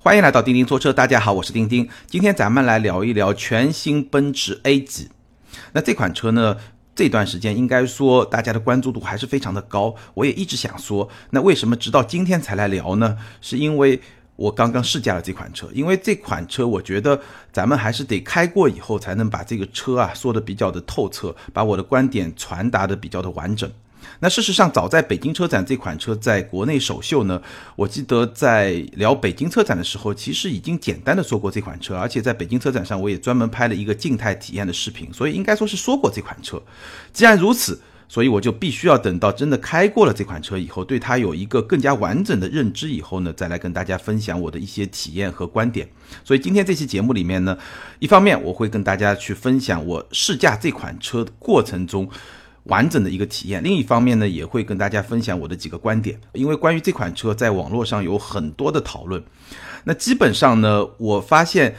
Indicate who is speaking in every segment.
Speaker 1: 欢迎来到钉钉坐车，大家好，我是钉钉。今天咱们来聊一聊全新奔驰 A 级。那这款车呢，这段时间应该说大家的关注度还是非常的高。我也一直想说，那为什么直到今天才来聊呢？是因为我刚刚试驾了这款车，因为这款车我觉得咱们还是得开过以后才能把这个车啊说的比较的透彻，把我的观点传达的比较的完整。那事实上，早在北京车展这款车在国内首秀呢，我记得在聊北京车展的时候，其实已经简单的说过这款车，而且在北京车展上我也专门拍了一个静态体验的视频，所以应该说是说过这款车。既然如此，所以我就必须要等到真的开过了这款车以后，对它有一个更加完整的认知以后呢，再来跟大家分享我的一些体验和观点。所以今天这期节目里面呢，一方面我会跟大家去分享我试驾这款车过程中。完整的一个体验。另一方面呢，也会跟大家分享我的几个观点，因为关于这款车，在网络上有很多的讨论。那基本上呢，我发现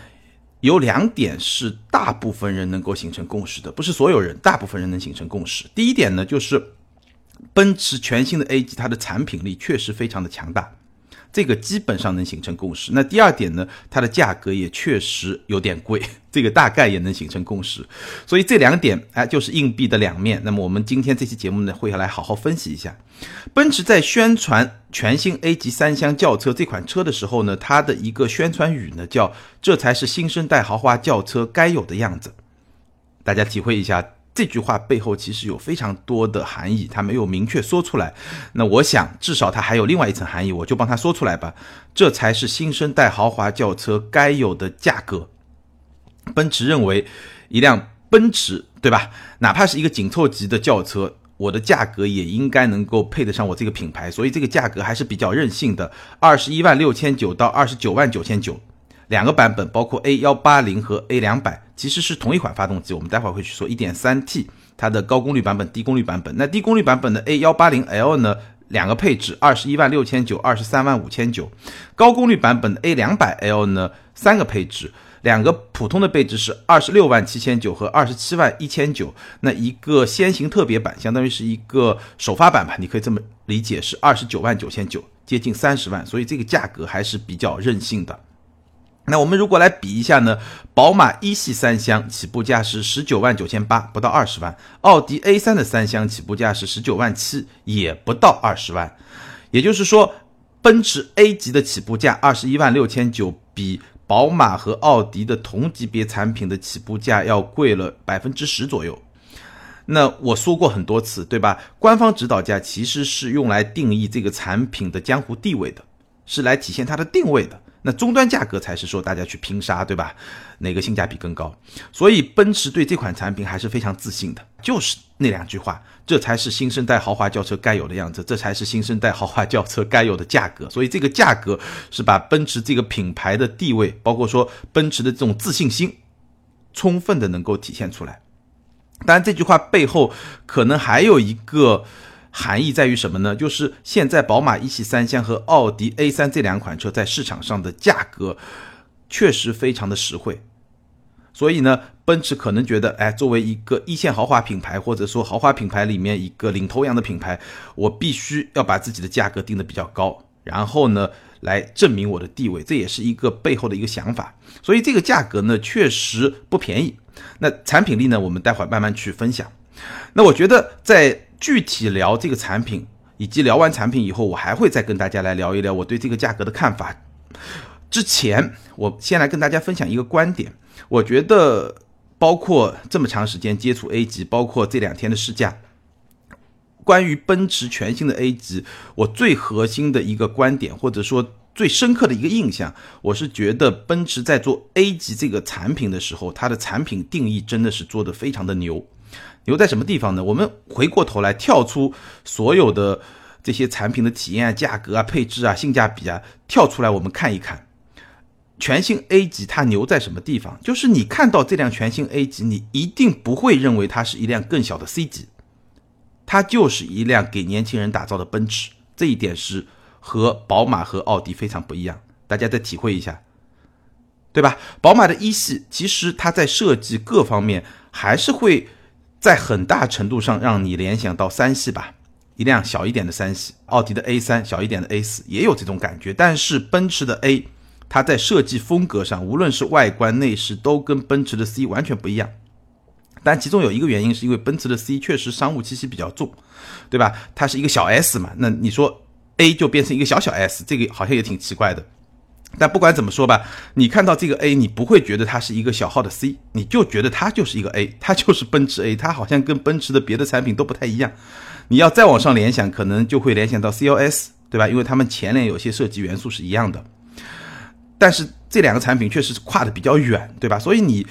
Speaker 1: 有两点是大部分人能够形成共识的，不是所有人，大部分人能形成共识。第一点呢，就是奔驰全新的 A 级，它的产品力确实非常的强大。这个基本上能形成共识。那第二点呢，它的价格也确实有点贵，这个大概也能形成共识。所以这两点哎，就是硬币的两面。那么我们今天这期节目呢，会来好好分析一下。奔驰在宣传全新 A 级三厢轿车这款车的时候呢，它的一个宣传语呢叫“这才是新生代豪华轿车该有的样子”。大家体会一下。这句话背后其实有非常多的含义，他没有明确说出来。那我想，至少它还有另外一层含义，我就帮他说出来吧。这才是新生代豪华轿车该有的价格。奔驰认为，一辆奔驰，对吧？哪怕是一个紧凑级的轿车，我的价格也应该能够配得上我这个品牌，所以这个价格还是比较任性的，二十一万六千九到二十九万九千九。两个版本，包括 A 幺八零和 A 两百，其实是同一款发动机。我们待会儿会去说一点三 T 它的高功率版本、低功率版本。那低功率版本的 A 幺八零 L 呢，两个配置，二十一万六千九、二十三万五千九。高功率版本的 A 两百 L 呢，三个配置，两个普通的配置是二十六万七千九和二十七万一千九。那一个先行特别版，相当于是一个首发版吧，你可以这么理解，是二十九万九千九，接近三十万。所以这个价格还是比较任性的。那我们如果来比一下呢？宝马一系三厢起步价是十九万九千八，不到二十万；奥迪 A 三的三厢起步价是十九万七，也不到二十万。也就是说，奔驰 A 级的起步价二十一万六千九，比宝马和奥迪的同级别产品的起步价要贵了百分之十左右。那我说过很多次，对吧？官方指导价其实是用来定义这个产品的江湖地位的，是来体现它的定位的。那终端价格才是说大家去拼杀，对吧？哪个性价比更高？所以奔驰对这款产品还是非常自信的，就是那两句话，这才是新生代豪华轿车该有的样子，这才是新生代豪华轿车该有的价格。所以这个价格是把奔驰这个品牌的地位，包括说奔驰的这种自信心，充分的能够体现出来。当然，这句话背后可能还有一个。含义在于什么呢？就是现在宝马一系三厢和奥迪 A 三这两款车在市场上的价格确实非常的实惠，所以呢，奔驰可能觉得，哎，作为一个一线豪华品牌，或者说豪华品牌里面一个领头羊的品牌，我必须要把自己的价格定的比较高，然后呢，来证明我的地位，这也是一个背后的一个想法。所以这个价格呢，确实不便宜。那产品力呢，我们待会儿慢慢去分享。那我觉得在。具体聊这个产品，以及聊完产品以后，我还会再跟大家来聊一聊我对这个价格的看法。之前，我先来跟大家分享一个观点。我觉得，包括这么长时间接触 A 级，包括这两天的试驾，关于奔驰全新的 A 级，我最核心的一个观点，或者说最深刻的一个印象，我是觉得奔驰在做 A 级这个产品的时候，它的产品定义真的是做的非常的牛。牛在什么地方呢？我们回过头来跳出所有的这些产品的体验啊、价格啊、配置啊、性价比啊，跳出来我们看一看，全新 A 级它牛在什么地方？就是你看到这辆全新 A 级，你一定不会认为它是一辆更小的 C 级，它就是一辆给年轻人打造的奔驰。这一点是和宝马和奥迪非常不一样，大家再体会一下，对吧？宝马的一系其实它在设计各方面还是会。在很大程度上让你联想到三系吧，一辆小一点的三系，奥迪的 A 三，小一点的 A 四也有这种感觉。但是奔驰的 A，它在设计风格上，无论是外观内饰，都跟奔驰的 C 完全不一样。但其中有一个原因，是因为奔驰的 C 确实商务气息比较重，对吧？它是一个小 S 嘛，那你说 A 就变成一个小小 S，这个好像也挺奇怪的。但不管怎么说吧，你看到这个 A，你不会觉得它是一个小号的 C，你就觉得它就是一个 A，它就是奔驰 A，它好像跟奔驰的别的产品都不太一样。你要再往上联想，可能就会联想到 CLS，对吧？因为它们前脸有些设计元素是一样的。但是这两个产品确实是跨的比较远，对吧？所以你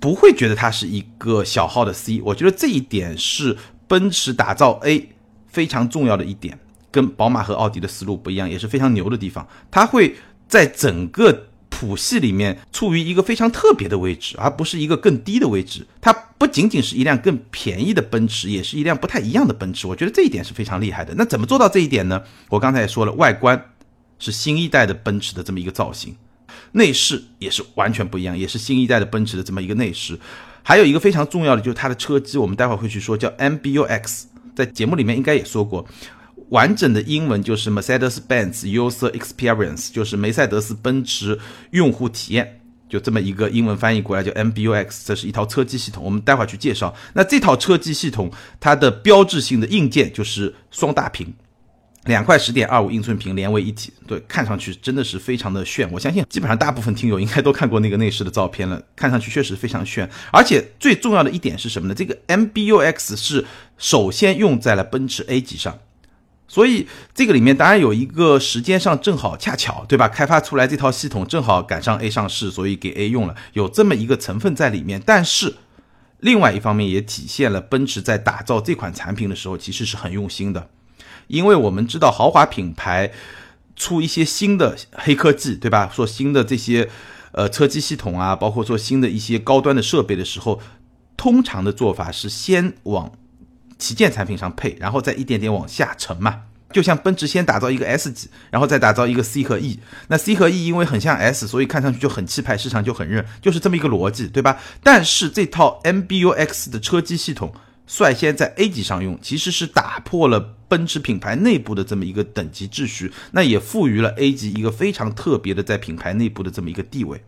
Speaker 1: 不会觉得它是一个小号的 C。我觉得这一点是奔驰打造 A 非常重要的一点，跟宝马和奥迪的思路不一样，也是非常牛的地方。它会。在整个谱系里面，处于一个非常特别的位置，而不是一个更低的位置。它不仅仅是一辆更便宜的奔驰，也是一辆不太一样的奔驰。我觉得这一点是非常厉害的。那怎么做到这一点呢？我刚才也说了，外观是新一代的奔驰的这么一个造型，内饰也是完全不一样，也是新一代的奔驰的这么一个内饰。还有一个非常重要的就是它的车机，我们待会儿会去说，叫 MBUX，在节目里面应该也说过。完整的英文就是 Mercedes-Benz User Experience，就是梅赛德斯奔驰用户体验，就这么一个英文翻译过来叫 MBUX。这是一套车机系统，我们待会儿去介绍。那这套车机系统它的标志性的硬件就是双大屏，两块十点二五英寸屏连为一体，对，看上去真的是非常的炫。我相信基本上大部分听友应该都看过那个内饰的照片了，看上去确实非常炫。而且最重要的一点是什么呢？这个 MBUX 是首先用在了奔驰 A 级上。所以这个里面当然有一个时间上正好恰巧，对吧？开发出来这套系统正好赶上 A 上市，所以给 A 用了，有这么一个成分在里面。但是另外一方面也体现了奔驰在打造这款产品的时候其实是很用心的，因为我们知道豪华品牌出一些新的黑科技，对吧？说新的这些呃车机系统啊，包括说新的一些高端的设备的时候，通常的做法是先往。旗舰产品上配，然后再一点点往下沉嘛，就像奔驰先打造一个 S 级，然后再打造一个 C 和 E。那 C 和 E 因为很像 S，所以看上去就很气派，市场就很认，就是这么一个逻辑，对吧？但是这套 MBUX 的车机系统率先在 A 级上用，其实是打破了奔驰品牌内部的这么一个等级秩序，那也赋予了 A 级一个非常特别的在品牌内部的这么一个地位。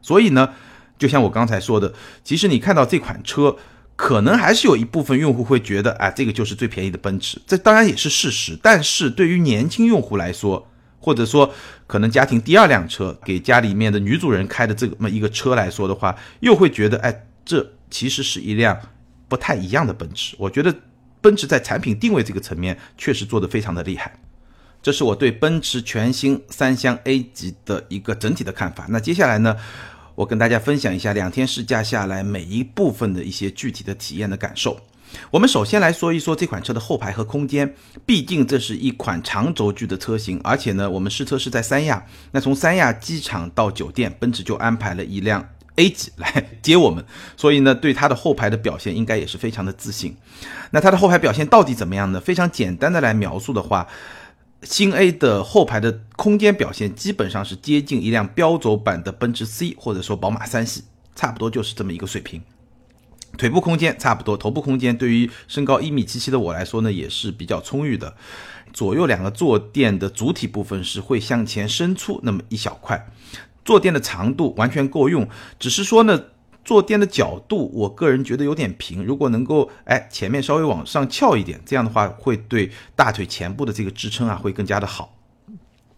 Speaker 1: 所以呢，就像我刚才说的，其实你看到这款车。可能还是有一部分用户会觉得，哎，这个就是最便宜的奔驰，这当然也是事实。但是对于年轻用户来说，或者说可能家庭第二辆车给家里面的女主人开的这么一个车来说的话，又会觉得，哎，这其实是一辆不太一样的奔驰。我觉得奔驰在产品定位这个层面确实做得非常的厉害。这是我对奔驰全新三厢 A 级的一个整体的看法。那接下来呢？我跟大家分享一下两天试驾下来每一部分的一些具体的体验的感受。我们首先来说一说这款车的后排和空间，毕竟这是一款长轴距的车型，而且呢，我们试车是在三亚。那从三亚机场到酒店，奔驰就安排了一辆 A 级来接我们，所以呢，对它的后排的表现应该也是非常的自信。那它的后排表现到底怎么样呢？非常简单的来描述的话。新 A 的后排的空间表现基本上是接近一辆标轴版的奔驰 C 或者说宝马三系，差不多就是这么一个水平。腿部空间差不多，头部空间对于身高一米七七的我来说呢也是比较充裕的。左右两个坐垫的主体部分是会向前伸出那么一小块，坐垫的长度完全够用，只是说呢。坐垫的角度，我个人觉得有点平，如果能够哎前面稍微往上翘一点，这样的话会对大腿前部的这个支撑啊会更加的好。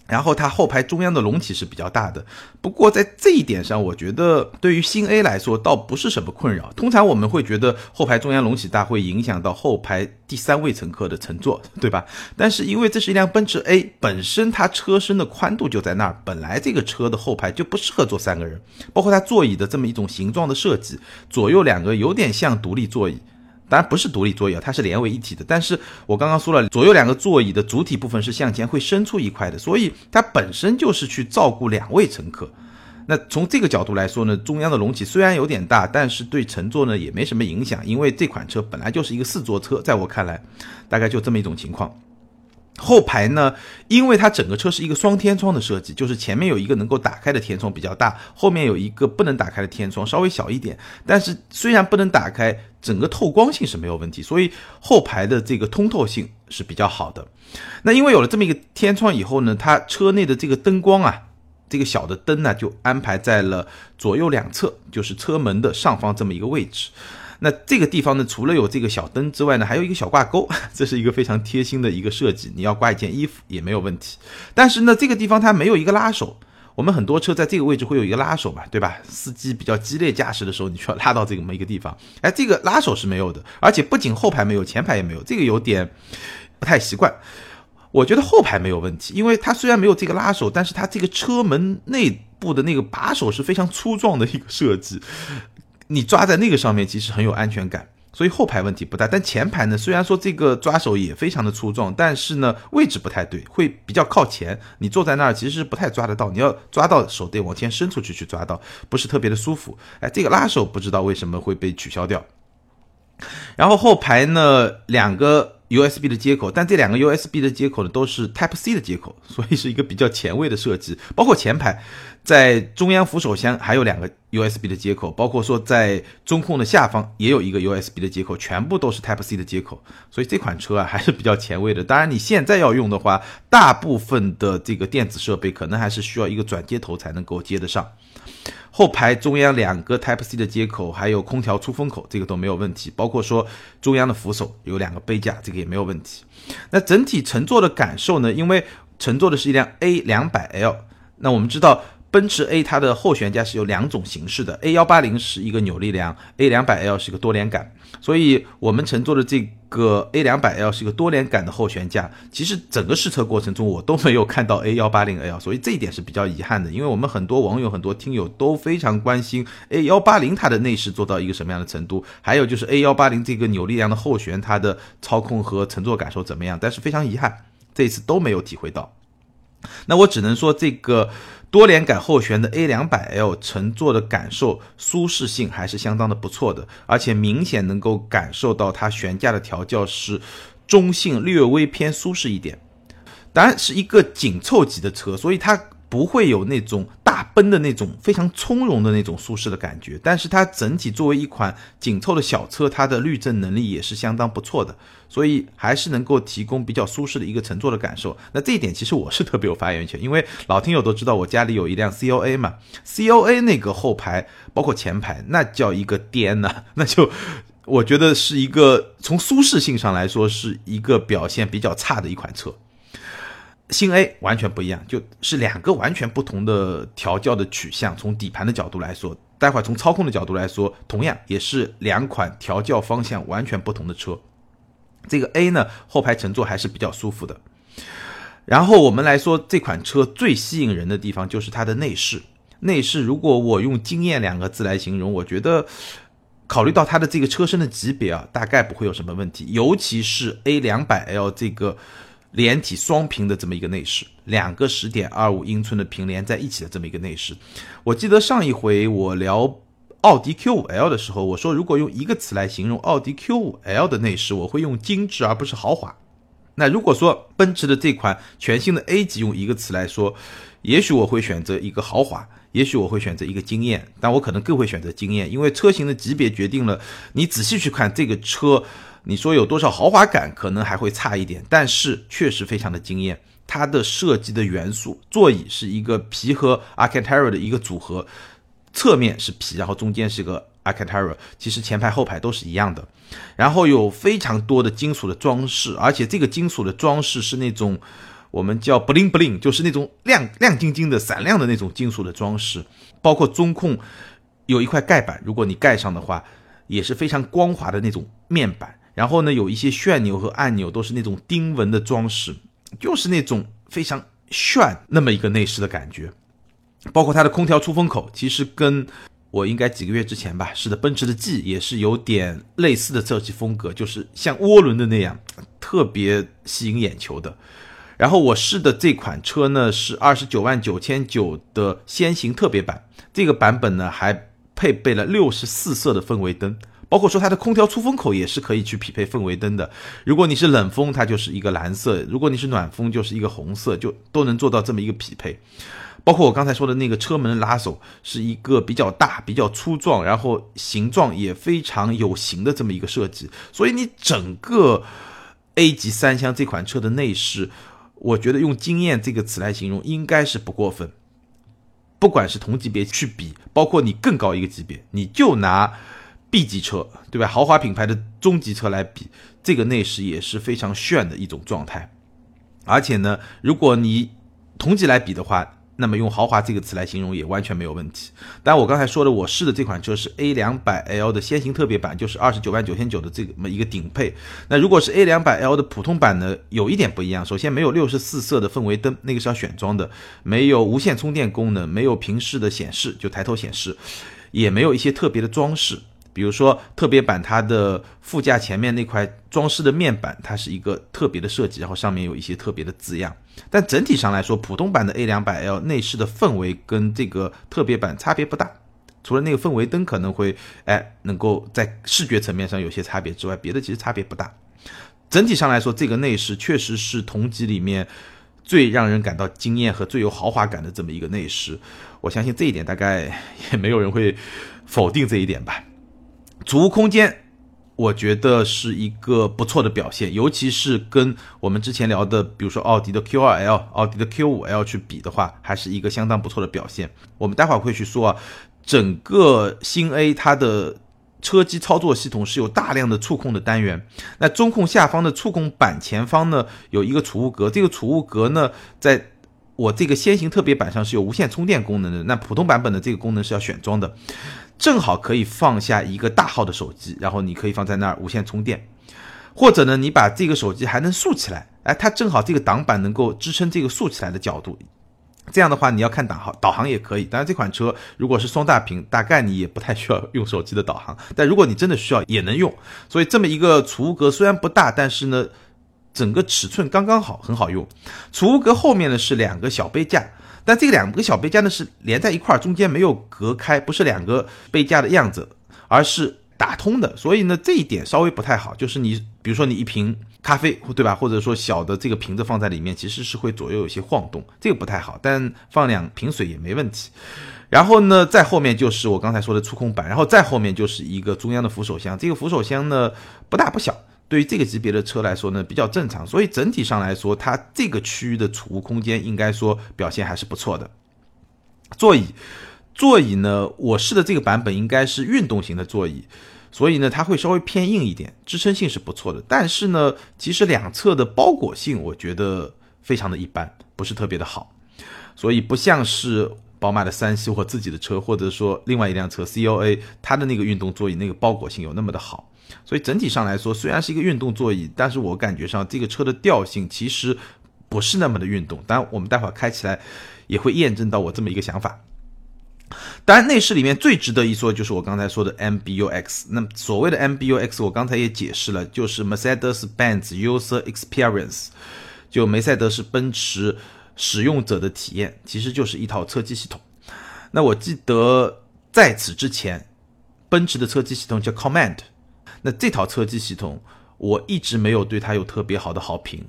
Speaker 1: 然后它后排中央的隆起是比较大的，不过在这一点上，我觉得对于新 A 来说倒不是什么困扰。通常我们会觉得后排中央隆起大会影响到后排第三位乘客的乘坐，对吧？但是因为这是一辆奔驰 A，本身它车身的宽度就在那儿，本来这个车的后排就不适合坐三个人，包括它座椅的这么一种形状的设计，左右两个有点像独立座椅。当然不是独立座椅啊，它是连为一体的。但是我刚刚说了，左右两个座椅的主体部分是向前会伸出一块的，所以它本身就是去照顾两位乘客。那从这个角度来说呢，中央的隆起虽然有点大，但是对乘坐呢也没什么影响，因为这款车本来就是一个四座车，在我看来，大概就这么一种情况。后排呢，因为它整个车是一个双天窗的设计，就是前面有一个能够打开的天窗比较大，后面有一个不能打开的天窗稍微小一点。但是虽然不能打开，整个透光性是没有问题，所以后排的这个通透性是比较好的。那因为有了这么一个天窗以后呢，它车内的这个灯光啊。这个小的灯呢就安排在了左右两侧，就是车门的上方这么一个位置。那这个地方呢，除了有这个小灯之外呢，还有一个小挂钩，这是一个非常贴心的一个设计。你要挂一件衣服也没有问题。但是呢，这个地方它没有一个拉手。我们很多车在这个位置会有一个拉手嘛，对吧？司机比较激烈驾驶的时候，你需要拉到这个么一个地方。哎，这个拉手是没有的，而且不仅后排没有，前排也没有，这个有点不太习惯。我觉得后排没有问题，因为它虽然没有这个拉手，但是它这个车门内部的那个把手是非常粗壮的一个设计，你抓在那个上面其实很有安全感。所以后排问题不大，但前排呢，虽然说这个抓手也非常的粗壮，但是呢位置不太对，会比较靠前。你坐在那儿其实是不太抓得到，你要抓到手得往前伸出去去抓到，不是特别的舒服。哎，这个拉手不知道为什么会被取消掉。然后后排呢两个 USB 的接口，但这两个 USB 的接口呢都是 Type C 的接口，所以是一个比较前卫的设计。包括前排。在中央扶手箱还有两个 USB 的接口，包括说在中控的下方也有一个 USB 的接口，全部都是 Type C 的接口，所以这款车啊还是比较前卫的。当然你现在要用的话，大部分的这个电子设备可能还是需要一个转接头才能够接得上。后排中央两个 Type C 的接口，还有空调出风口，这个都没有问题。包括说中央的扶手有两个杯架，这个也没有问题。那整体乘坐的感受呢？因为乘坐的是一辆 A 两百 L，那我们知道。奔驰 A 它的后悬架是有两种形式的，A 幺八零是一个扭力梁，A 两百 L 是一个多连杆，所以我们乘坐的这个 A 两百 L 是一个多连杆的后悬架。其实整个试车过程中我都没有看到 A 幺八零 L，所以这一点是比较遗憾的。因为我们很多网友、很多听友都非常关心 A 幺八零它的内饰做到一个什么样的程度，还有就是 A 幺八零这个扭力梁的后悬它的操控和乘坐感受怎么样。但是非常遗憾，这一次都没有体会到。那我只能说这个。多连杆后悬的 A 两百 L 乘坐的感受舒适性还是相当的不错的，而且明显能够感受到它悬架的调教是中性略微偏舒适一点，当然是一个紧凑级的车，所以它。不会有那种大奔的那种非常从容的那种舒适的感觉，但是它整体作为一款紧凑的小车，它的滤震能力也是相当不错的，所以还是能够提供比较舒适的一个乘坐的感受。那这一点其实我是特别有发言权，因为老听友都知道我家里有一辆 C O A 嘛，C O A 那个后排包括前排那叫一个颠呐，那就我觉得是一个从舒适性上来说是一个表现比较差的一款车。新 A 完全不一样，就是两个完全不同的调教的取向。从底盘的角度来说，待会儿从操控的角度来说，同样也是两款调教方向完全不同的车。这个 A 呢，后排乘坐还是比较舒服的。然后我们来说这款车最吸引人的地方就是它的内饰。内饰如果我用惊艳两个字来形容，我觉得考虑到它的这个车身的级别啊，大概不会有什么问题。尤其是 A 两百 L 这个。连体双屏的这么一个内饰，两个十点二五英寸的屏连在一起的这么一个内饰。我记得上一回我聊奥迪 Q 五 L 的时候，我说如果用一个词来形容奥迪 Q 五 L 的内饰，我会用精致而不是豪华。那如果说奔驰的这款全新的 A 级用一个词来说，也许我会选择一个豪华，也许我会选择一个惊艳，但我可能更会选择惊艳，因为车型的级别决定了你仔细去看这个车。你说有多少豪华感，可能还会差一点，但是确实非常的惊艳。它的设计的元素，座椅是一个皮和 Alcantara 的一个组合，侧面是皮，然后中间是个 Alcantara，其实前排后排都是一样的。然后有非常多的金属的装饰，而且这个金属的装饰是那种我们叫 bling bling，就是那种亮亮晶晶的、闪亮的那种金属的装饰。包括中控有一块盖板，如果你盖上的话，也是非常光滑的那种面板。然后呢，有一些旋钮和按钮都是那种钉纹的装饰，就是那种非常炫那么一个内饰的感觉。包括它的空调出风口，其实跟我应该几个月之前吧，是的，奔驰的 G 也是有点类似的设计风格，就是像涡轮的那样，特别吸引眼球的。然后我试的这款车呢是二十九万九千九的先行特别版，这个版本呢还配备了六十四色的氛围灯。包括说它的空调出风口也是可以去匹配氛围灯的。如果你是冷风，它就是一个蓝色；如果你是暖风，就是一个红色，就都能做到这么一个匹配。包括我刚才说的那个车门拉手，是一个比较大、比较粗壮，然后形状也非常有型的这么一个设计。所以你整个 A 级三厢这款车的内饰，我觉得用惊艳这个词来形容应该是不过分。不管是同级别去比，包括你更高一个级别，你就拿 B 级车，对吧？豪华品牌的中级车来比，这个内饰也是非常炫的一种状态。而且呢，如果你同级来比的话，那么用豪华这个词来形容也完全没有问题。但我刚才说的，我试的这款车是 A 两百 L 的先行特别版，就是二十九万九千九的这么一个顶配。那如果是 A 两百 L 的普通版呢，有一点不一样。首先没有六十四色的氛围灯，那个是要选装的；没有无线充电功能，没有平视的显示，就抬头显示，也没有一些特别的装饰。比如说特别版，它的副驾前面那块装饰的面板，它是一个特别的设计，然后上面有一些特别的字样。但整体上来说，普通版的 A 两百 L 内饰的氛围跟这个特别版差别不大，除了那个氛围灯可能会哎能够在视觉层面上有些差别之外，别的其实差别不大。整体上来说，这个内饰确实是同级里面最让人感到惊艳和最有豪华感的这么一个内饰。我相信这一点大概也没有人会否定这一点吧。储物空间，我觉得是一个不错的表现，尤其是跟我们之前聊的，比如说奥迪的 Q2L、奥迪的 Q5L 去比的话，还是一个相当不错的表现。我们待会儿会去说啊，整个新 A 它的车机操作系统是有大量的触控的单元，那中控下方的触控板前方呢有一个储物格，这个储物格呢在我这个先行特别版上是有无线充电功能的，那普通版本的这个功能是要选装的。正好可以放下一个大号的手机，然后你可以放在那儿无线充电，或者呢，你把这个手机还能竖起来，哎，它正好这个挡板能够支撑这个竖起来的角度，这样的话你要看导航，导航也可以。当然这款车如果是双大屏，大概你也不太需要用手机的导航，但如果你真的需要也能用。所以这么一个储物格虽然不大，但是呢，整个尺寸刚刚好，很好用。储物格后面呢是两个小杯架。但这两个小杯架呢是连在一块儿，中间没有隔开，不是两个杯架的样子，而是打通的。所以呢，这一点稍微不太好。就是你，比如说你一瓶咖啡，对吧？或者说小的这个瓶子放在里面，其实是会左右有些晃动，这个不太好。但放两瓶水也没问题。然后呢，在后面就是我刚才说的触控板，然后再后面就是一个中央的扶手箱。这个扶手箱呢，不大不小。对于这个级别的车来说呢，比较正常，所以整体上来说，它这个区域的储物空间应该说表现还是不错的。座椅，座椅呢，我试的这个版本应该是运动型的座椅，所以呢，它会稍微偏硬一点，支撑性是不错的。但是呢，其实两侧的包裹性我觉得非常的一般，不是特别的好，所以不像是宝马的三系或自己的车，或者说另外一辆车 C O A，它的那个运动座椅那个包裹性有那么的好。所以整体上来说，虽然是一个运动座椅，但是我感觉上这个车的调性其实不是那么的运动。当然，我们待会儿开起来也会验证到我这么一个想法。当然，内饰里面最值得一说就是我刚才说的 MBUX。那么所谓的 MBUX，我刚才也解释了，就是 Mercedes-Benz User Experience，就梅赛德斯奔驰使用者的体验，其实就是一套车机系统。那我记得在此之前，奔驰的车机系统叫 Command。那这套车机系统，我一直没有对它有特别好的好评，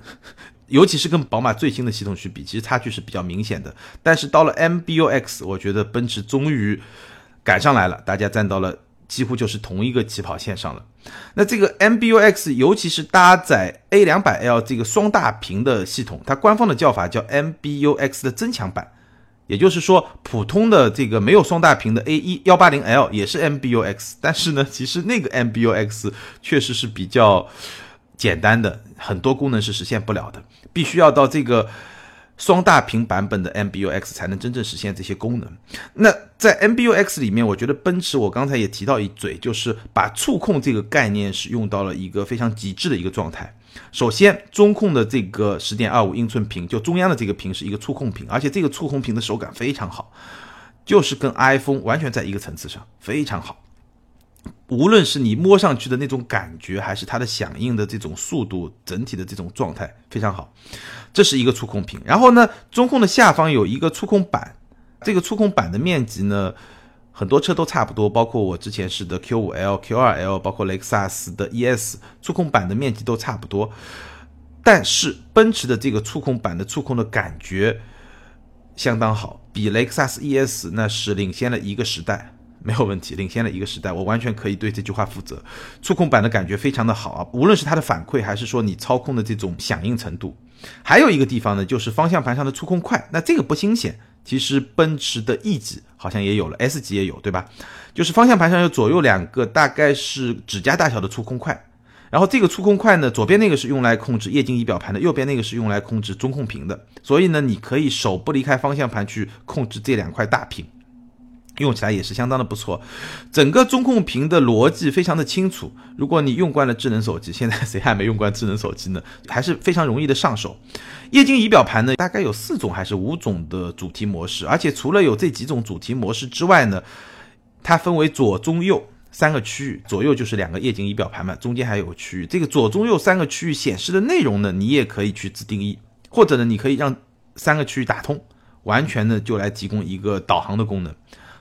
Speaker 1: 尤其是跟宝马最新的系统去比，其实差距是比较明显的。但是到了 MBUX，我觉得奔驰终于赶上来了，大家站到了几乎就是同一个起跑线上了。那这个 MBUX，尤其是搭载 A 两百 L 这个双大屏的系统，它官方的叫法叫 MBUX 的增强版。也就是说，普通的这个没有双大屏的 A 一幺八零 L 也是 MBUX，但是呢，其实那个 MBUX 确实是比较简单的，很多功能是实现不了的，必须要到这个双大屏版本的 MBUX 才能真正实现这些功能。那在 MBUX 里面，我觉得奔驰，我刚才也提到一嘴，就是把触控这个概念是用到了一个非常极致的一个状态。首先，中控的这个十点二五英寸屏，就中央的这个屏是一个触控屏，而且这个触控屏的手感非常好，就是跟 iPhone 完全在一个层次上，非常好。无论是你摸上去的那种感觉，还是它的响应的这种速度，整体的这种状态非常好。这是一个触控屏，然后呢，中控的下方有一个触控板，这个触控板的面积呢？很多车都差不多，包括我之前试的 Q5L、Q2L，包括雷克萨斯的 ES，触控板的面积都差不多。但是奔驰的这个触控板的触控的感觉相当好，比雷克萨斯 ES 那是领先了一个时代，没有问题，领先了一个时代，我完全可以对这句话负责。触控板的感觉非常的好啊，无论是它的反馈，还是说你操控的这种响应程度。还有一个地方呢，就是方向盘上的触控块，那这个不新鲜。其实奔驰的 E 级好像也有了，S 级也有，对吧？就是方向盘上有左右两个大概是指甲大小的触控块，然后这个触控块呢，左边那个是用来控制液晶仪表盘的，右边那个是用来控制中控屏的，所以呢，你可以手不离开方向盘去控制这两块大屏。用起来也是相当的不错，整个中控屏的逻辑非常的清楚。如果你用惯了智能手机，现在谁还没用惯智能手机呢？还是非常容易的上手。液晶仪表盘呢，大概有四种还是五种的主题模式，而且除了有这几种主题模式之外呢，它分为左中右三个区域，左右就是两个液晶仪表盘嘛，中间还有个区域。这个左中右三个区域显示的内容呢，你也可以去自定义，或者呢，你可以让三个区域打通，完全呢就来提供一个导航的功能。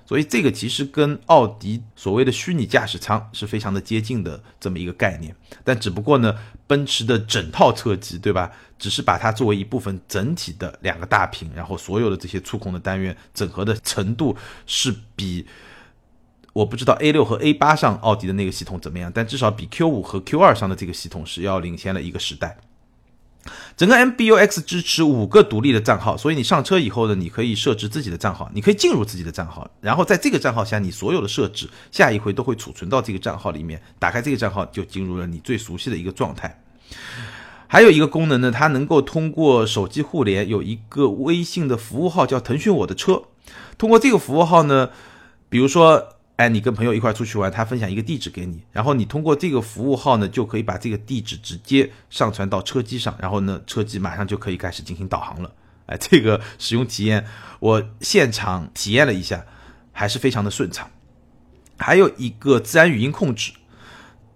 Speaker 1: 所以这个其实跟奥迪所谓的虚拟驾驶舱是非常的接近的这么一个概念，但只不过呢，奔驰的整套车机，对吧？只是把它作为一部分整体的两个大屏，然后所有的这些触控的单元整合的程度是比我不知道 A 六和 A 八上奥迪的那个系统怎么样，但至少比 Q 五和 Q 二上的这个系统是要领先了一个时代。整个 MBUX 支持五个独立的账号，所以你上车以后呢，你可以设置自己的账号，你可以进入自己的账号，然后在这个账号下，你所有的设置下一回都会储存到这个账号里面。打开这个账号，就进入了你最熟悉的一个状态。还有一个功能呢，它能够通过手机互联，有一个微信的服务号叫腾讯我的车，通过这个服务号呢，比如说。哎，你跟朋友一块出去玩，他分享一个地址给你，然后你通过这个服务号呢，就可以把这个地址直接上传到车机上，然后呢，车机马上就可以开始进行导航了。哎，这个使用体验我现场体验了一下，还是非常的顺畅。还有一个自然语音控制。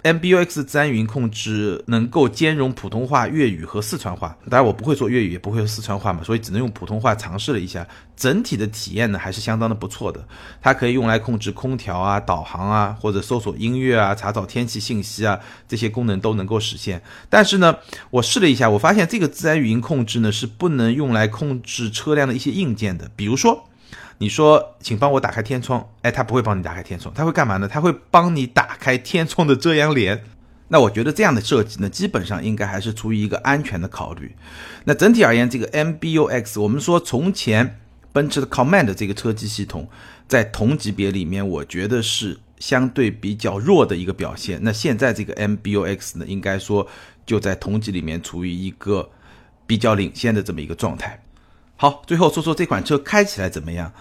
Speaker 1: MBUX 自然语音控制能够兼容普通话、粤语和四川话。当然我不会说粤语，也不会说四川话嘛，所以只能用普通话尝试了一下。整体的体验呢，还是相当的不错的。它可以用来控制空调啊、导航啊，或者搜索音乐啊、查找天气信息啊，这些功能都能够实现。但是呢，我试了一下，我发现这个自然语音控制呢是不能用来控制车辆的一些硬件的，比如说。你说，请帮我打开天窗。哎，他不会帮你打开天窗，他会干嘛呢？他会帮你打开天窗的遮阳帘。那我觉得这样的设计呢，基本上应该还是出于一个安全的考虑。那整体而言，这个 MBUX，我们说从前奔驰的 Command 这个车机系统，在同级别里面，我觉得是相对比较弱的一个表现。那现在这个 MBUX 呢，应该说就在同级里面处于一个比较领先的这么一个状态。好，最后说说这款车开起来怎么样？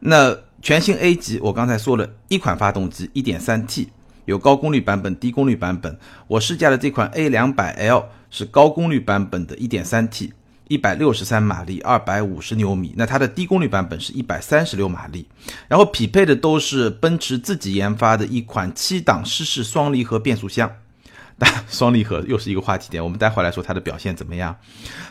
Speaker 1: 那全新 A 级，我刚才说了一款发动机，1.3T，有高功率版本、低功率版本。我试驾的这款 A 两百 L 是高功率版本的 1.3T，163 马力，250牛米。那它的低功率版本是136马力，然后匹配的都是奔驰自己研发的一款七档湿式双离合变速箱。双离合又是一个话题点，我们待会来说它的表现怎么样。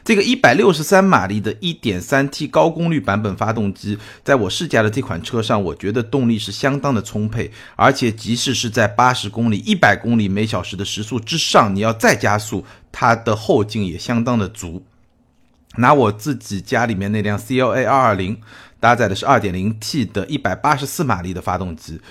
Speaker 1: 这个一百六十三马力的一点三 T 高功率版本发动机，在我试驾的这款车上，我觉得动力是相当的充沛，而且即使是在八十公里、一百公里每小时的时速之上，你要再加速，它的后劲也相当的足。拿我自己家里面那辆 CLA 二二零，搭载的是二点零 T 的一百八十四马力的发动机。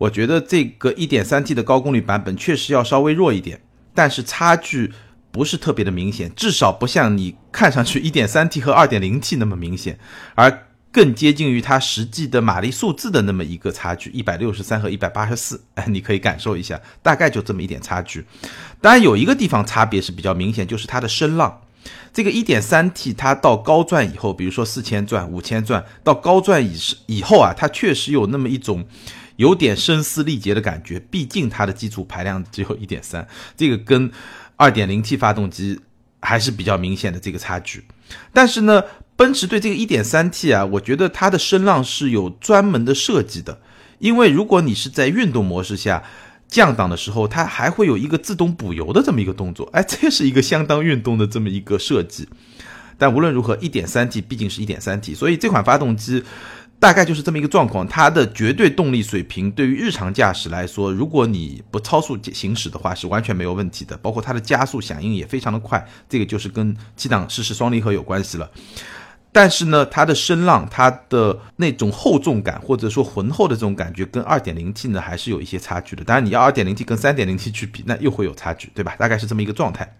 Speaker 1: 我觉得这个 1.3T 的高功率版本确实要稍微弱一点，但是差距不是特别的明显，至少不像你看上去 1.3T 和 2.0T 那么明显，而更接近于它实际的马力数字的那么一个差距，163和184，哎，你可以感受一下，大概就这么一点差距。当然有一个地方差别是比较明显，就是它的声浪。这个 1.3T 它到高转以后，比如说4000转、5000转，到高转以以后啊，它确实有那么一种。有点声嘶力竭的感觉，毕竟它的基础排量只有一点三，这个跟二点零 T 发动机还是比较明显的这个差距。但是呢，奔驰对这个一点三 T 啊，我觉得它的声浪是有专门的设计的，因为如果你是在运动模式下降档的时候，它还会有一个自动补油的这么一个动作，哎，这是一个相当运动的这么一个设计。但无论如何，一点三 T 毕竟是一点三 T，所以这款发动机。大概就是这么一个状况，它的绝对动力水平对于日常驾驶来说，如果你不超速行驶的话，是完全没有问题的。包括它的加速响应也非常的快，这个就是跟七档湿式双离合有关系了。但是呢，它的声浪、它的那种厚重感或者说浑厚的这种感觉，跟二点零 T 呢还是有一些差距的。当然，你要二点零 T 跟三点零 T 去比，那又会有差距，对吧？大概是这么一个状态。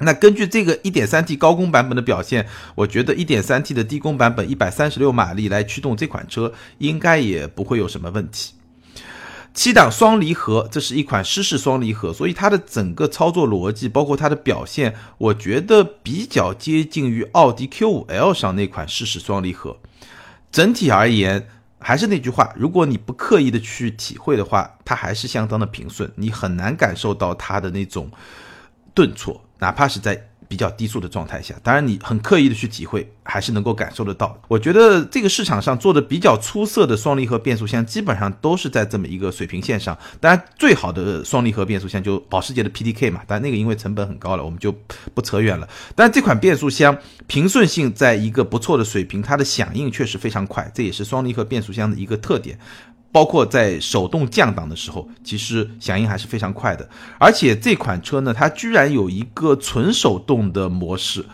Speaker 1: 那根据这个 1.3T 高功版本的表现，我觉得 1.3T 的低功版本136马力来驱动这款车，应该也不会有什么问题。七档双离合，这是一款湿式双离合，所以它的整个操作逻辑，包括它的表现，我觉得比较接近于奥迪 Q5L 上那款湿式双离合。整体而言，还是那句话，如果你不刻意的去体会的话，它还是相当的平顺，你很难感受到它的那种顿挫。哪怕是在比较低速的状态下，当然你很刻意的去体会，还是能够感受得到。我觉得这个市场上做的比较出色的双离合变速箱，基本上都是在这么一个水平线上。当然，最好的双离合变速箱就保时捷的 PDK 嘛，但那个因为成本很高了，我们就不扯远了。但这款变速箱平顺性在一个不错的水平，它的响应确实非常快，这也是双离合变速箱的一个特点。包括在手动降档的时候，其实响应还是非常快的。而且这款车呢，它居然有一个纯手动的模式，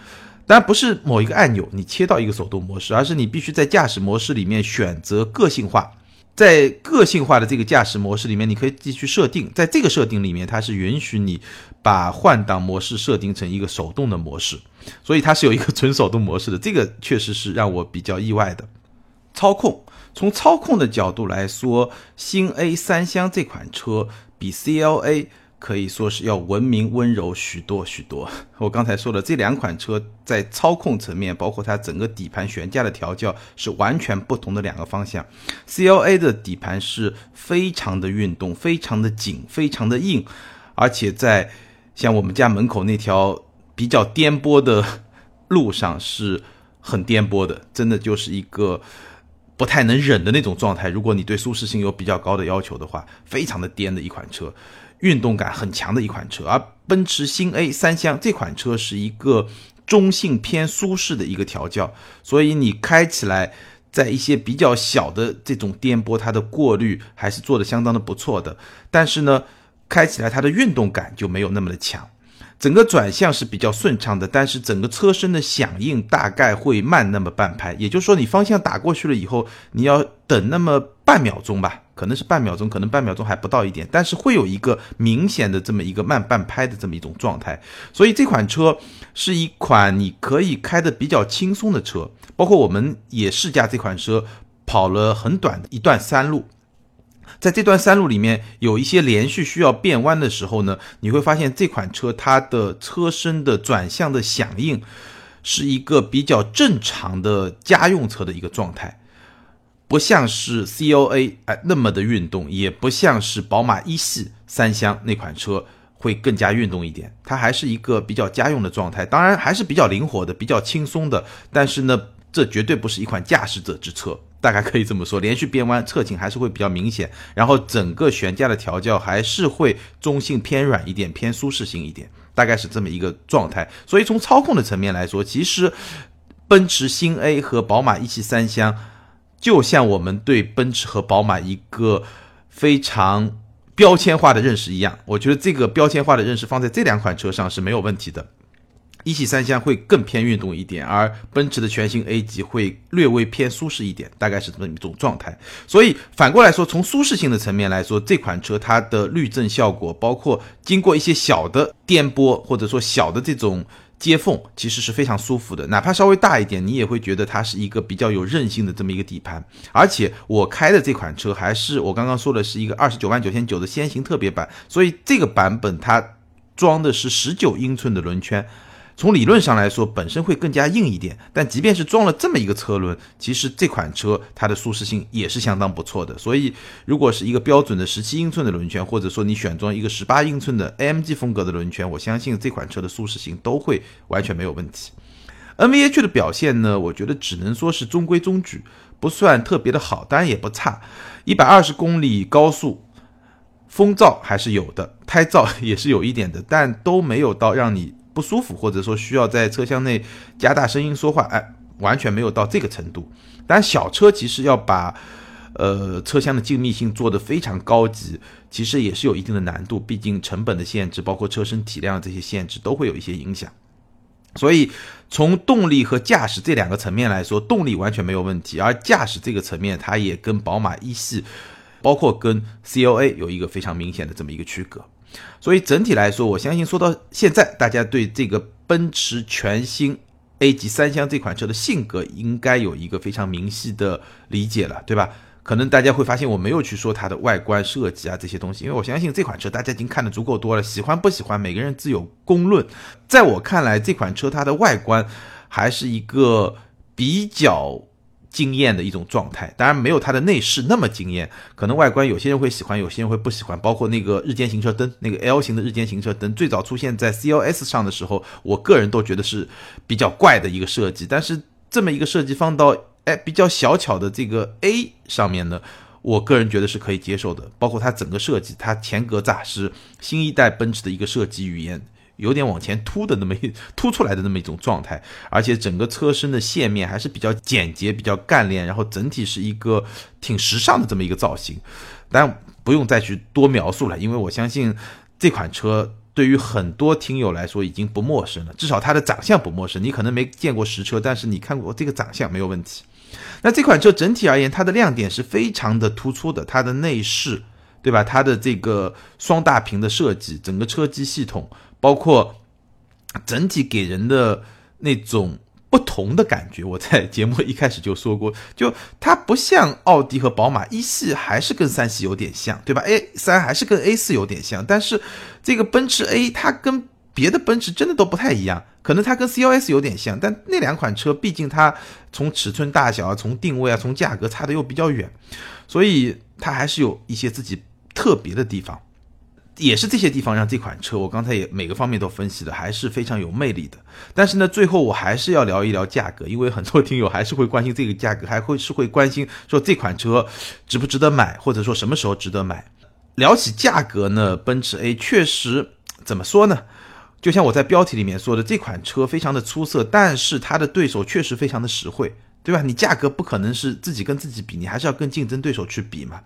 Speaker 1: 当然不是某一个按钮你切到一个手动模式，而是你必须在驾驶模式里面选择个性化。在个性化的这个驾驶模式里面，你可以继续设定，在这个设定里面，它是允许你把换挡模式设定成一个手动的模式，所以它是有一个纯手动模式的。这个确实是让我比较意外的。操控，从操控的角度来说，新 A 三厢这款车比 CLA 可以说是要文明温柔许多许多。我刚才说了，这两款车在操控层面，包括它整个底盘悬架的调教，是完全不同的两个方向。CLA 的底盘是非常的运动，非常的紧，非常的硬，而且在像我们家门口那条比较颠簸的路上是很颠簸的，真的就是一个。不太能忍的那种状态。如果你对舒适性有比较高的要求的话，非常的颠的一款车，运动感很强的一款车。而奔驰新 A 三厢这款车是一个中性偏舒适的一个调教，所以你开起来，在一些比较小的这种颠簸，它的过滤还是做的相当的不错的。但是呢，开起来它的运动感就没有那么的强。整个转向是比较顺畅的，但是整个车身的响应大概会慢那么半拍，也就是说你方向打过去了以后，你要等那么半秒钟吧，可能是半秒钟，可能半秒钟还不到一点，但是会有一个明显的这么一个慢半拍的这么一种状态。所以这款车是一款你可以开的比较轻松的车，包括我们也试驾这款车跑了很短的一段山路。在这段山路里面，有一些连续需要变弯的时候呢，你会发现这款车它的车身的转向的响应是一个比较正常的家用车的一个状态，不像是 CLA 哎那么的运动，也不像是宝马一系三厢那款车会更加运动一点，它还是一个比较家用的状态，当然还是比较灵活的，比较轻松的，但是呢，这绝对不是一款驾驶者之车。大概可以这么说，连续变弯侧倾还是会比较明显，然后整个悬架的调教还是会中性偏软一点，偏舒适性一点，大概是这么一个状态。所以从操控的层面来说，其实奔驰新 A 和宝马一系三厢，就像我们对奔驰和宝马一个非常标签化的认识一样，我觉得这个标签化的认识放在这两款车上是没有问题的。一系三厢会更偏运动一点，而奔驰的全新 A 级会略微偏舒适一点，大概是这么一种状态。所以反过来说，从舒适性的层面来说，这款车它的滤震效果，包括经过一些小的颠簸或者说小的这种接缝，其实是非常舒服的。哪怕稍微大一点，你也会觉得它是一个比较有韧性的这么一个底盘。而且我开的这款车还是我刚刚说的是一个二十九万九千九的先行特别版，所以这个版本它装的是十九英寸的轮圈。从理论上来说，本身会更加硬一点，但即便是装了这么一个车轮，其实这款车它的舒适性也是相当不错的。所以，如果是一个标准的十七英寸的轮圈，或者说你选装一个十八英寸的 AMG 风格的轮圈，我相信这款车的舒适性都会完全没有问题。NVH 的表现呢，我觉得只能说是中规中矩，不算特别的好，当然也不差。一百二十公里高速，风噪还是有的，胎噪 也是有一点的，但都没有到让你。不舒服，或者说需要在车厢内加大声音说话，哎，完全没有到这个程度。但小车其实要把，呃，车厢的静谧性做得非常高级，其实也是有一定的难度。毕竟成本的限制，包括车身体量这些限制，都会有一些影响。所以从动力和驾驶这两个层面来说，动力完全没有问题，而驾驶这个层面，它也跟宝马一系，包括跟 CLA 有一个非常明显的这么一个区隔。所以整体来说，我相信说到现在，大家对这个奔驰全新 A 级三厢这款车的性格应该有一个非常明晰的理解了，对吧？可能大家会发现我没有去说它的外观设计啊这些东西，因为我相信这款车大家已经看的足够多了，喜欢不喜欢每个人自有公论。在我看来，这款车它的外观还是一个比较惊艳的一种状态，当然没有它的内饰那么惊艳。可能外观有些人会喜欢，有些人会不喜欢。包括那个日间行车灯，那个 L 型的日间行车灯，最早出现在 CLS 上的时候，我个人都觉得是比较怪的一个设计。但是这么一个设计放到哎，比较小巧的这个 A 上面呢，我个人觉得是可以接受的。包括它整个设计，它前格栅是新一代奔驰的一个设计语言，有点往前凸的那么一 凸出来的那么一种状态，而且整个车身的线面还是比较简洁、比较干练，然后整体是一个挺时尚的这么一个造型。但不用再去多描述了，因为我相信这款车。对于很多听友来说已经不陌生了，至少它的长相不陌生。你可能没见过实车，但是你看过这个长相没有问题。那这款车整体而言，它的亮点是非常的突出的，它的内饰，对吧？它的这个双大屏的设计，整个车机系统，包括整体给人的那种。不同的感觉，我在节目一开始就说过，就它不像奥迪和宝马一系，还是跟三系有点像，对吧？A 三还是跟 A 四有点像，但是这个奔驰 A 它跟别的奔驰真的都不太一样，可能它跟 CLS 有点像，但那两款车毕竟它从尺寸大小啊，从定位啊，从价格差的又比较远，所以它还是有一些自己特别的地方。也是这些地方让这款车，我刚才也每个方面都分析了，还是非常有魅力的。但是呢，最后我还是要聊一聊价格，因为很多听友还是会关心这个价格，还会是会关心说这款车值不值得买，或者说什么时候值得买。聊起价格呢，奔驰 A 确实怎么说呢？就像我在标题里面说的，这款车非常的出色，但是它的对手确实非常的实惠。对吧？你价格不可能是自己跟自己比，你还是要跟竞争对手去比嘛。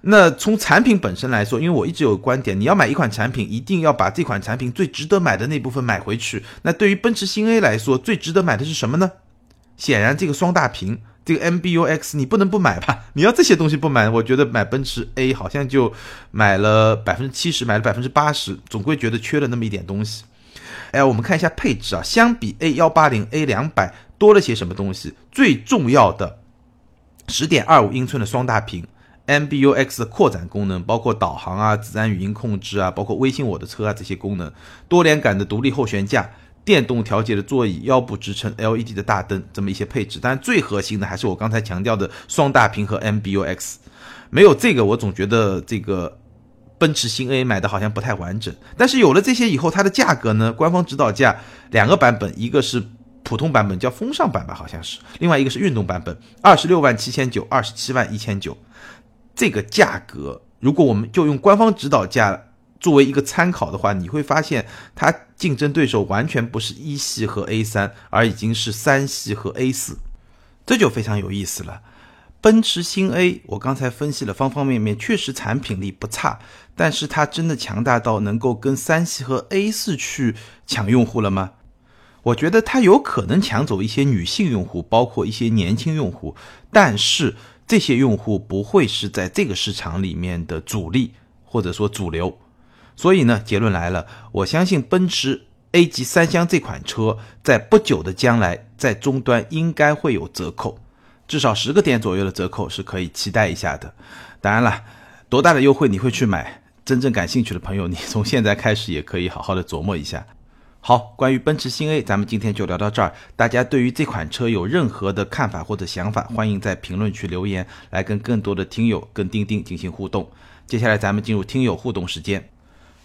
Speaker 1: 那从产品本身来说，因为我一直有观点，你要买一款产品，一定要把这款产品最值得买的那部分买回去。那对于奔驰新 A 来说，最值得买的是什么呢？显然这个双大屏，这个 MBUX 你不能不买吧？你要这些东西不买，我觉得买奔驰 A 好像就买了百分之七十，买了百分之八十，总归觉得缺了那么一点东西。哎，我们看一下配置啊，相比 A 幺八零、A 两百。多了些什么东西？最重要的，十点二五英寸的双大屏，MBUX 的扩展功能，包括导航啊、自然语音控制啊，包括微信我的车啊这些功能，多连杆的独立后悬架，电动调节的座椅，腰部支撑，LED 的大灯，这么一些配置。但最核心的还是我刚才强调的双大屏和 MBUX，没有这个，我总觉得这个奔驰新 A 买的好像不太完整。但是有了这些以后，它的价格呢？官方指导价两个版本，一个是。普通版本叫风尚版吧，好像是。另外一个是运动版本，二十六万七千九，二十七万一千九。这个价格，如果我们就用官方指导价作为一个参考的话，你会发现它竞争对手完全不是一系和 A 三，而已经是三系和 A 四，这就非常有意思了。奔驰新 A，我刚才分析了方方面面，确实产品力不差，但是它真的强大到能够跟三系和 A 四去抢用户了吗？我觉得它有可能抢走一些女性用户，包括一些年轻用户，但是这些用户不会是在这个市场里面的主力或者说主流。所以呢，结论来了，我相信奔驰 A 级三厢这款车在不久的将来在终端应该会有折扣，至少十个点左右的折扣是可以期待一下的。当然了，多大的优惠你会去买？真正感兴趣的朋友，你从现在开始也可以好好的琢磨一下。好，关于奔驰新 A，咱们今天就聊到这儿。大家对于这款车有任何的看法或者想法，欢迎在评论区留言，来跟更多的听友跟钉钉进行互动。接下来咱们进入听友互动时间。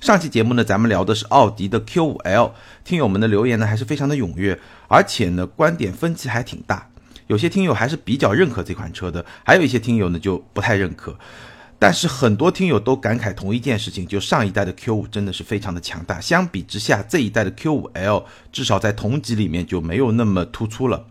Speaker 1: 上期节目呢，咱们聊的是奥迪的 Q5L，听友们的留言呢还是非常的踊跃，而且呢观点分歧还挺大。有些听友还是比较认可这款车的，还有一些听友呢就不太认可。但是很多听友都感慨同一件事情，就上一代的 Q5 真的是非常的强大，相比之下，这一代的 Q5L 至少在同级里面就没有那么突出了。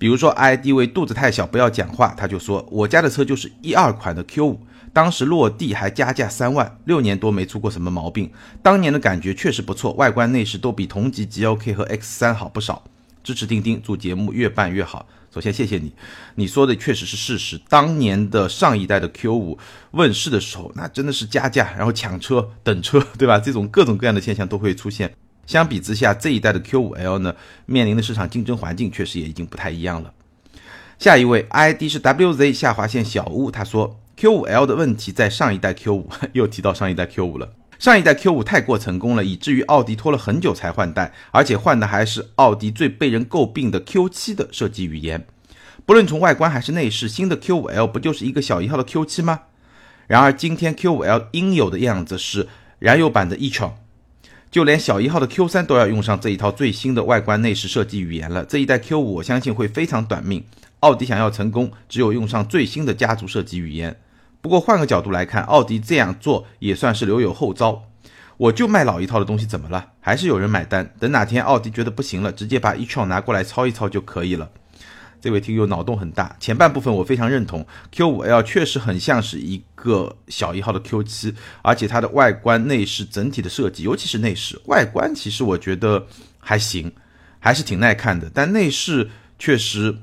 Speaker 1: 比如说 ID 为肚子太小不要讲话，他就说我家的车就是一二款的 Q5，当时落地还加价三万，六年多没出过什么毛病，当年的感觉确实不错，外观内饰都比同级 GLK 和 X3 好不少。支持钉钉，祝节目越办越好。首先谢谢你，你说的确实是事实。当年的上一代的 Q5 问世的时候，那真的是加价，然后抢车、等车，对吧？这种各种各样的现象都会出现。相比之下，这一代的 Q5L 呢，面临的市场竞争环境确实也已经不太一样了。下一位 ID 是 WZ 下划线小屋，他说 Q5L 的问题在上一代 Q5，又提到上一代 Q5 了。上一代 Q5 太过成功了，以至于奥迪拖了很久才换代，而且换的还是奥迪最被人诟病的 Q7 的设计语言。不论从外观还是内饰，新的 Q5L 不就是一个小一号的 Q7 吗？然而今天 Q5L 应有的样子是燃油版的 e-tron，就连小一号的 Q3 都要用上这一套最新的外观内饰设计语言了。这一代 Q5 我相信会非常短命。奥迪想要成功，只有用上最新的家族设计语言。不过换个角度来看，奥迪这样做也算是留有后招。我就卖老一套的东西，怎么了？还是有人买单。等哪天奥迪觉得不行了，直接把 e-tron 拿过来抄一抄就可以了。这位听友脑洞很大，前半部分我非常认同，Q5L 确实很像是一个小一号的 Q7，而且它的外观内饰整体的设计，尤其是内饰外观，其实我觉得还行，还是挺耐看的。但内饰确实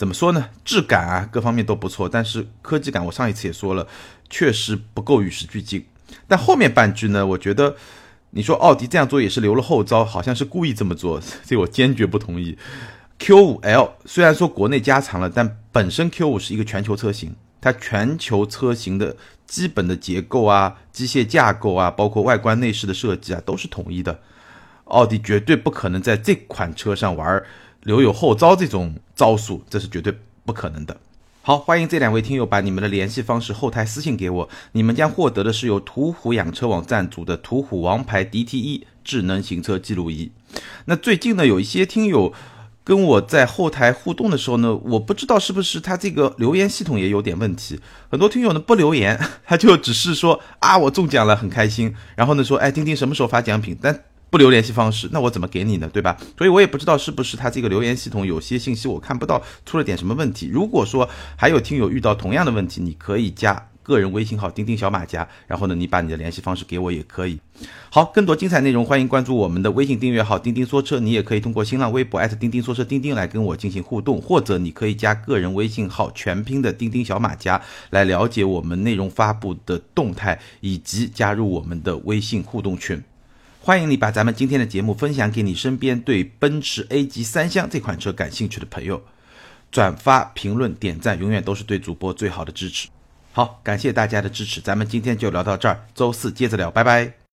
Speaker 1: 怎么说呢？质感啊，各方面都不错，但是科技感，我上一次也说了，确实不够与时俱进。但后面半句呢，我觉得你说奥迪这样做也是留了后招，好像是故意这么做，这我坚决不同意。Q5L 虽然说国内加长了，但本身 Q5 是一个全球车型，它全球车型的基本的结构啊、机械架构啊，包括外观内饰的设计啊，都是统一的。奥迪绝对不可能在这款车上玩留有后招这种招数，这是绝对不可能的。好，欢迎这两位听友把你们的联系方式后台私信给我，你们将获得的是由途虎养车网赞助的途虎王牌 DTE 智能行车记录仪。那最近呢，有一些听友。跟我在后台互动的时候呢，我不知道是不是他这个留言系统也有点问题。很多听友呢不留言，他就只是说啊我中奖了很开心，然后呢说哎钉钉什么时候发奖品，但不留联系方式，那我怎么给你呢？对吧？所以我也不知道是不是他这个留言系统有些信息我看不到，出了点什么问题。如果说还有听友遇到同样的问题，你可以加。个人微信号钉钉小马甲，然后呢，你把你的联系方式给我也可以。好，更多精彩内容，欢迎关注我们的微信订阅号钉钉说车。你也可以通过新浪微博钉钉说车钉钉来跟我进行互动，或者你可以加个人微信号全拼的钉钉小马甲来了解我们内容发布的动态，以及加入我们的微信互动群。欢迎你把咱们今天的节目分享给你身边对奔驰 A 级三厢这款车感兴趣的朋友，转发、评论、点赞，永远都是对主播最好的支持。好，感谢大家的支持，咱们今天就聊到这儿，周四接着聊，拜拜。